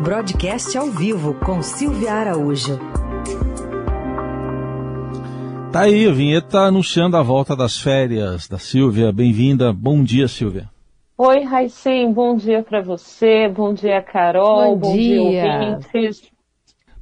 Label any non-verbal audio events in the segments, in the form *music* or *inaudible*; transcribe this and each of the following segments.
Broadcast ao vivo com Silvia Araújo. Tá aí, a vinheta anunciando a volta das férias da Silvia. Bem-vinda. Bom dia, Silvia. Oi, Raicem. Bom dia para você. Bom dia, Carol. Bom, Bom dia, dia ouvintes.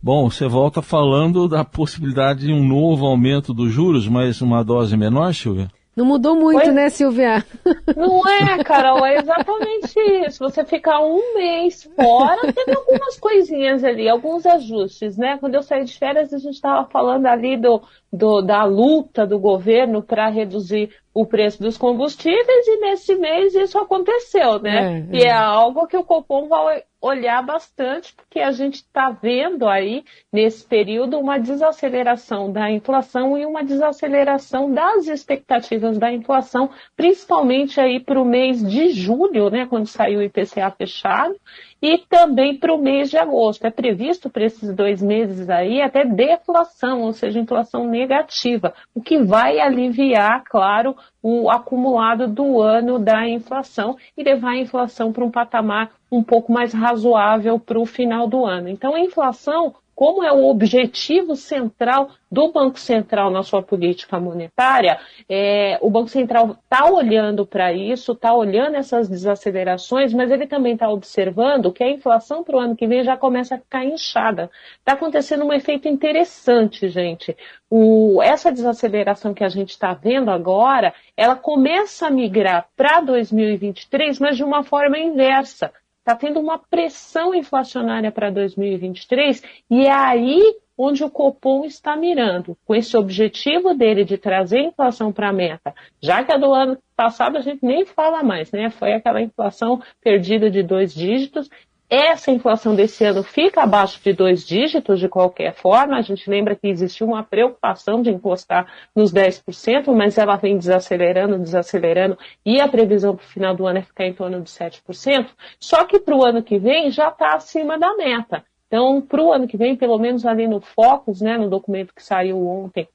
Bom, você volta falando da possibilidade de um novo aumento dos juros, mas uma dose menor, Silvia? Não mudou muito, Oi? né, Silvia? *laughs* Não é, Carol, é exatamente isso. Você ficar um mês fora, teve algumas coisinhas ali, alguns ajustes, né? Quando eu saí de férias, a gente estava falando ali do, do, da luta do governo para reduzir o preço dos combustíveis e nesse mês isso aconteceu, né? É, E é. é algo que o Copom vai olhar bastante, porque a gente está vendo aí, nesse período, uma desaceleração da inflação e uma desaceleração das expectativas da inflação, principalmente aí para o mês de julho, né, quando saiu o IPCA fechado, e também para o mês de agosto. É previsto para esses dois meses aí até deflação, ou seja, inflação negativa, o que vai aliviar, claro, o acumulado do ano da inflação e levar a inflação para um patamar um pouco mais razoável para o final do ano. Então, a inflação, como é o objetivo central do Banco Central na sua política monetária, é, o Banco Central está olhando para isso, está olhando essas desacelerações, mas ele também está observando que a inflação para o ano que vem já começa a ficar inchada. Está acontecendo um efeito interessante, gente. O, essa desaceleração que a gente está vendo agora, ela começa a migrar para 2023, mas de uma forma inversa está tendo uma pressão inflacionária para 2023 e é aí onde o Copom está mirando, com esse objetivo dele de trazer inflação para a meta, já que a do ano passado a gente nem fala mais, né? Foi aquela inflação perdida de dois dígitos. Essa inflação desse ano fica abaixo de dois dígitos de qualquer forma. A gente lembra que existiu uma preocupação de encostar nos 10%, mas ela vem desacelerando, desacelerando, e a previsão para o final do ano é ficar em torno de 7%. Só que para o ano que vem já está acima da meta. Então, para o ano que vem, pelo menos ali no Focus, né, no documento que saiu ontem,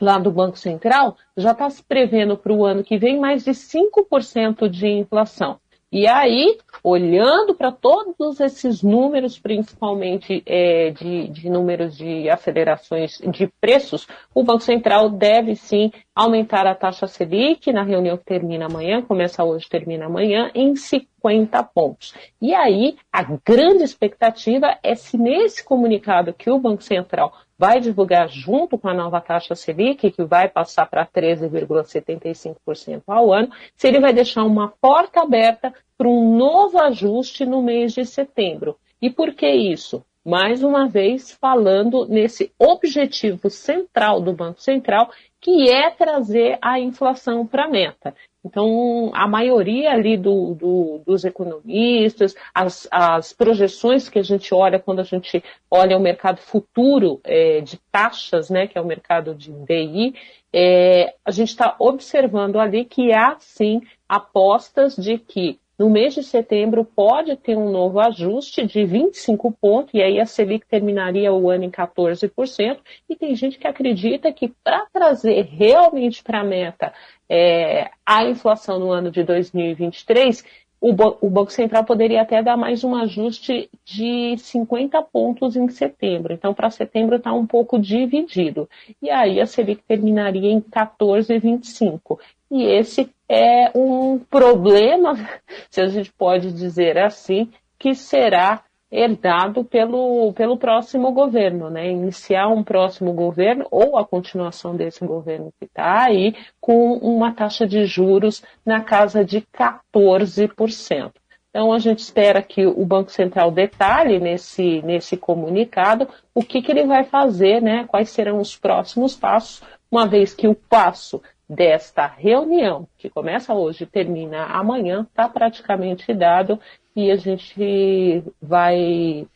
lá do Banco Central, já está se prevendo para o ano que vem mais de 5% de inflação. E aí, olhando para todos esses números, principalmente é, de, de, números de acelerações de preços, o Banco Central deve sim aumentar a taxa Selic na reunião que termina amanhã, começa hoje, termina amanhã, em 50 pontos. E aí, a grande expectativa é se nesse comunicado que o Banco Central vai divulgar junto com a nova taxa Selic, que vai passar para 13,75% ao ano, se ele vai deixar uma porta aberta para um novo ajuste no mês de setembro. E por que isso? Mais uma vez, falando nesse objetivo central do Banco Central, que é trazer a inflação para a meta. Então, a maioria ali do, do, dos economistas, as, as, projeções que a gente olha quando a gente olha o mercado futuro é, de taxas, né, que é o mercado de DI, é, a gente está observando ali que há sim apostas de que no mês de setembro pode ter um novo ajuste de 25 pontos, e aí a Selic terminaria o ano em 14%, e tem gente que acredita que para trazer realmente para a meta é, a inflação no ano de 2023, o, o Banco Central poderia até dar mais um ajuste de 50 pontos em setembro. Então, para setembro está um pouco dividido. E aí a Selic terminaria em 14,25. E esse é um problema, *laughs* se a gente pode dizer assim, que será herdado pelo, pelo próximo governo, né? Iniciar um próximo governo ou a continuação desse governo que está aí com uma taxa de juros na casa de 14%. Então a gente espera que o Banco Central detalhe nesse, nesse comunicado o que, que ele vai fazer, né? Quais serão os próximos passos, uma vez que o passo desta reunião, que começa hoje e termina amanhã, está praticamente dado e a gente vai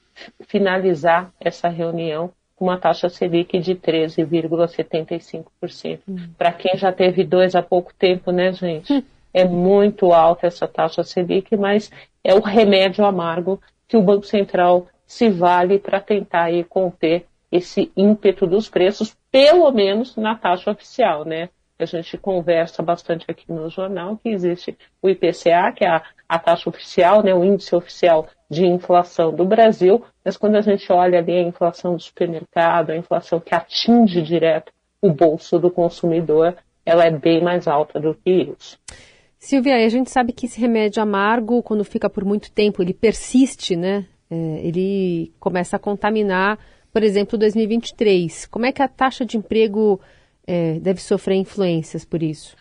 finalizar essa reunião com uma taxa Selic de 13,75%. Hum. Para quem já teve dois há pouco tempo, né, gente? Hum. É muito alta essa taxa Selic, mas é o remédio amargo que o Banco Central se vale para tentar aí, conter esse ímpeto dos preços, pelo menos na taxa oficial, né? A gente conversa bastante aqui no jornal que existe o IPCA, que é a, a taxa oficial, né, o índice oficial de inflação do Brasil, mas quando a gente olha ali a inflação do supermercado, a inflação que atinge direto o bolso do consumidor, ela é bem mais alta do que isso. Silvia, a gente sabe que esse remédio amargo, quando fica por muito tempo, ele persiste, né? É, ele começa a contaminar, por exemplo, 2023. Como é que a taxa de emprego é, deve sofrer influências por isso?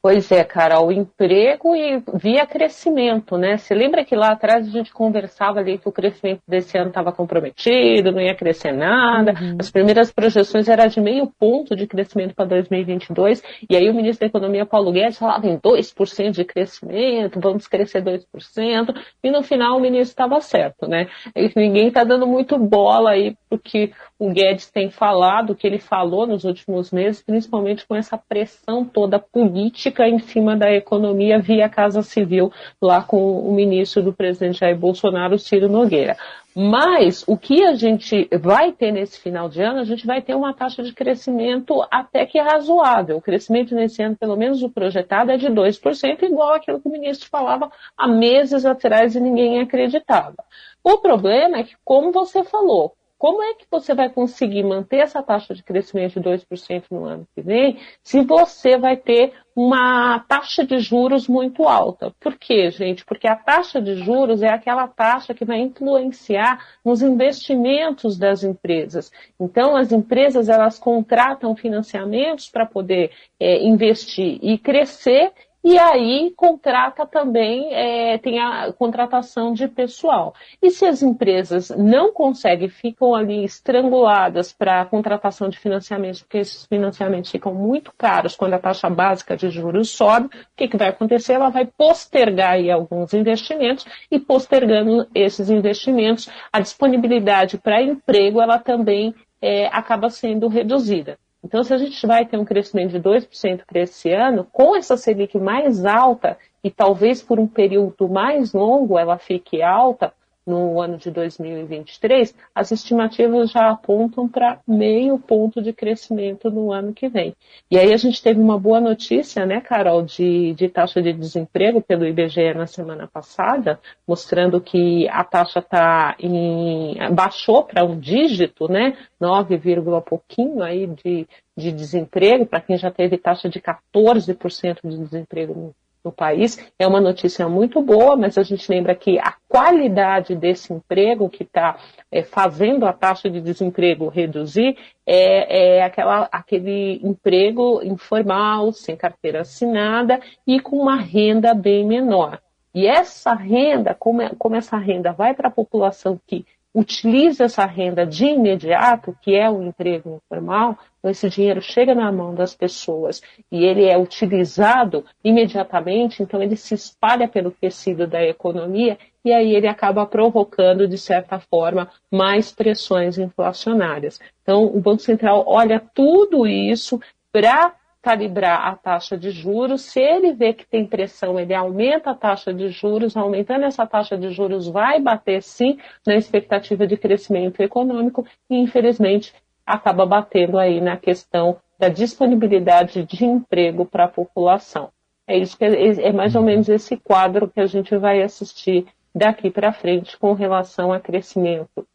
Pois é, cara, o emprego e via crescimento, né? Você lembra que lá atrás a gente conversava ali que o crescimento desse ano estava comprometido, não ia crescer nada. Uhum. As primeiras projeções eram de meio ponto de crescimento para 2022, e aí o ministro da Economia, Paulo Guedes, falava em 2% de crescimento, vamos crescer 2%, e no final o ministro estava certo, né? E ninguém está dando muito bola aí porque o Guedes tem falado, o que ele falou nos últimos meses, principalmente com essa pressão toda política em cima da economia via Casa Civil, lá com o ministro do presidente Jair Bolsonaro, Ciro Nogueira. Mas o que a gente vai ter nesse final de ano, a gente vai ter uma taxa de crescimento até que razoável. O crescimento nesse ano, pelo menos o projetado, é de 2%, igual aquilo que o ministro falava há meses atrás e ninguém acreditava. O problema é que, como você falou, como é que você vai conseguir manter essa taxa de crescimento de 2% no ano que vem se você vai ter uma taxa de juros muito alta? Por quê, gente? Porque a taxa de juros é aquela taxa que vai influenciar nos investimentos das empresas. Então, as empresas elas contratam financiamentos para poder é, investir e crescer e aí contrata também, é, tem a contratação de pessoal. E se as empresas não conseguem, ficam ali estranguladas para a contratação de financiamentos, porque esses financiamentos ficam muito caros quando a taxa básica de juros sobe, o que, que vai acontecer? Ela vai postergar aí alguns investimentos e postergando esses investimentos, a disponibilidade para emprego ela também é, acaba sendo reduzida. Então, se a gente vai ter um crescimento de 2% para esse ano, com essa Selic mais alta, e talvez por um período mais longo ela fique alta, no ano de 2023, as estimativas já apontam para meio ponto de crescimento no ano que vem. E aí a gente teve uma boa notícia, né, Carol, de, de taxa de desemprego pelo IBGE na semana passada, mostrando que a taxa tá em, baixou para um dígito, né, 9, pouquinho aí de, de desemprego, para quem já teve taxa de 14% de desemprego no no país. É uma notícia muito boa, mas a gente lembra que a qualidade desse emprego que está é, fazendo a taxa de desemprego reduzir é, é aquela, aquele emprego informal, sem carteira assinada e com uma renda bem menor. E essa renda, como, é, como essa renda vai para a população que utiliza essa renda de imediato, que é o emprego informal, esse dinheiro chega na mão das pessoas e ele é utilizado imediatamente, então ele se espalha pelo tecido da economia e aí ele acaba provocando, de certa forma, mais pressões inflacionárias. Então, o Banco Central olha tudo isso para calibrar a taxa de juros. Se ele vê que tem pressão, ele aumenta a taxa de juros. Aumentando essa taxa de juros, vai bater sim na expectativa de crescimento econômico e, infelizmente, acaba batendo aí na questão da disponibilidade de emprego para a população. É isso que é, é mais ou menos esse quadro que a gente vai assistir daqui para frente com relação a crescimento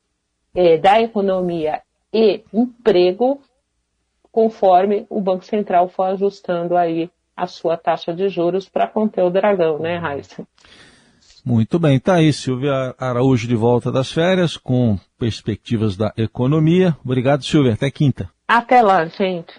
é, da economia e emprego conforme o Banco Central for ajustando aí a sua taxa de juros para conter o dragão, né, Raíssa? Muito bem, tá aí Silvia Araújo de volta das férias com perspectivas da economia. Obrigado, Silvia. Até quinta. Até lá, gente.